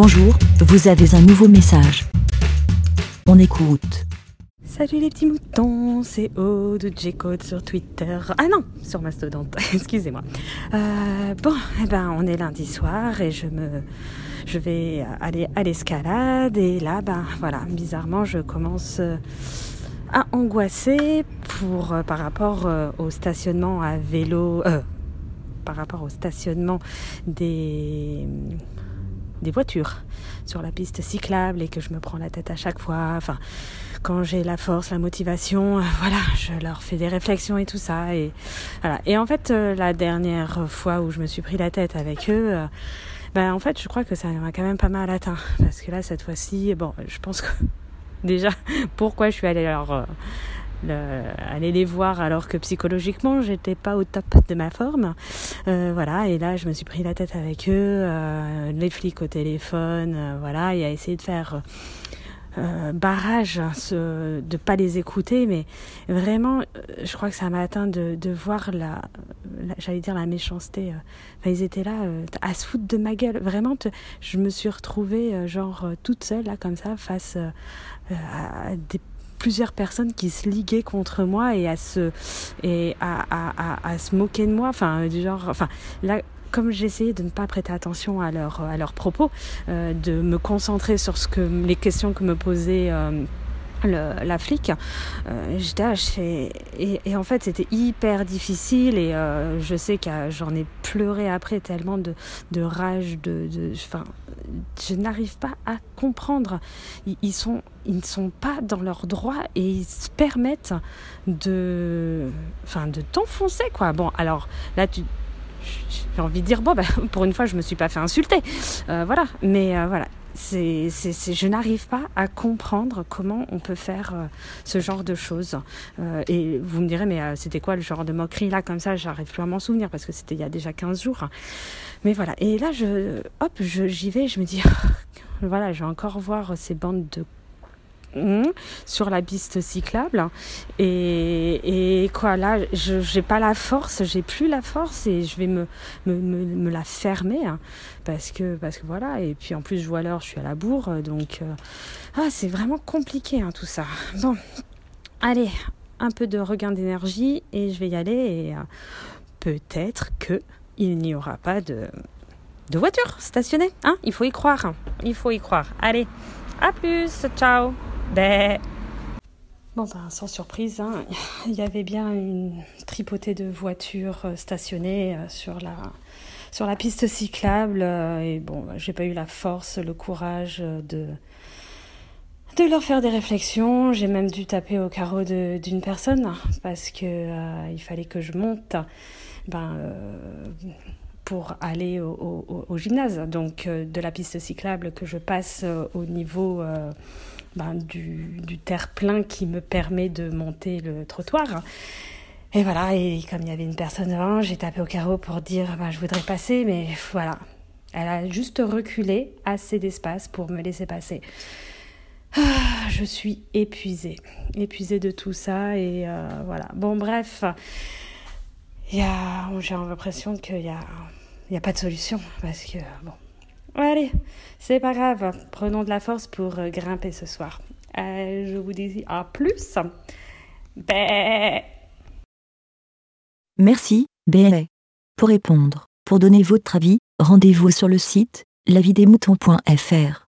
Bonjour, vous avez un nouveau message. On écoute. Salut les petits moutons, c'est Aude J-Code sur Twitter. Ah non, sur Mastodon, excusez-moi. Euh, bon, eh ben, on est lundi soir et je me, je vais aller à l'escalade et là, ben voilà, bizarrement, je commence euh, à angoisser pour euh, par rapport au stationnement à vélo, par rapport au stationnement des des voitures sur la piste cyclable et que je me prends la tête à chaque fois. Enfin, quand j'ai la force, la motivation, euh, voilà, je leur fais des réflexions et tout ça. Et voilà. Et en fait, euh, la dernière fois où je me suis pris la tête avec eux, euh, ben en fait, je crois que ça m'a quand même pas mal atteint parce que là, cette fois-ci, bon, je pense que déjà, pourquoi je suis allée leur aller les voir alors que psychologiquement j'étais pas au top de ma forme. Euh, voilà et là je me suis pris la tête avec eux euh, les flics au téléphone euh, voilà et à essayer de faire barrage ce, de pas les écouter. Mais vraiment je crois que ça m'a atteint de, voir la, j'allais dire la méchanceté ils étaient là à se foutre de ma gueule. Vraiment je me suis retrouvée genre toute seule là comme ça face à des plusieurs personnes qui se liguaient contre moi et à se et à, à, à, se moquer de moi. Enfin du genre enfin là comme j'essayais de ne pas prêter attention à, leur, à leurs propos, euh, de me concentrer sur ce que les questions que me posait euh, le, la flic, euh, j'étais et, et, en fait c'était hyper difficile et euh, je sais que j'en ai pleuré après tellement de, de rage, de, de enfin, je n'arrive pas à comprendre. Ils, ne sont pas dans leurs droits et ils se permettent de, enfin, de t'enfoncer quoi. Bon alors là tu j'ai envie de dire bon ben pour une fois je me suis pas fait insulter euh, voilà mais euh, voilà c'est, je n'arrive pas à comprendre comment on peut faire euh, ce genre de choses. Euh, et vous me direz, mais euh, c'était quoi le genre de moquerie? Là comme ça J'arrive plus à m'en souvenir parce que c'était il y a déjà 15 jours. Mais voilà. Et là, je, hop, j'y vais, je me dis, voilà, je vais encore voir ces bandes de sur la piste cyclable. Et, et quoi là j'ai pas la force j'ai plus la force et je vais me, me la fermer hein, parce que parce que voilà. Et puis en plus je vois l'heure je suis à la bourre donc euh, ah c'est vraiment compliqué hein, tout ça. Bon allez un peu de regain d'énergie et je vais y aller et euh, peut-être que il n'y aura pas de de voiture stationnée hein. Il faut y croire il faut y croire. Allez à plus ciao ben. Bon, ben, sans surprise, hein, il y avait bien une tripotée de voitures euh, stationnées euh, sur la, sur la piste cyclable. Euh, et bon, ben, j'ai pas eu la force, le courage de, de leur faire des réflexions. J'ai même dû taper au carreau d'une personne parce que il fallait que je monte ben, pour aller au, gymnase. Donc de la piste cyclable que je passe au niveau ben, du, du terre-plein qui me permet de monter le trottoir. Et voilà, et comme il y avait une personne devant, j'ai tapé au carreau pour dire ben, je voudrais passer, mais voilà. Elle a juste reculé assez d'espace pour me laisser passer. Ah, je suis épuisée, épuisée de tout ça et euh, voilà. Bon bref, j'ai l'impression qu'il y a, y a pas de solution parce que bon, Allez, c'est pas grave. Prenons de la force pour euh, grimper ce soir. Euh, je vous dis à plus. Merci, Bé. Pour répondre, pour donner votre avis, rendez-vous sur le site lavidemouton.fr.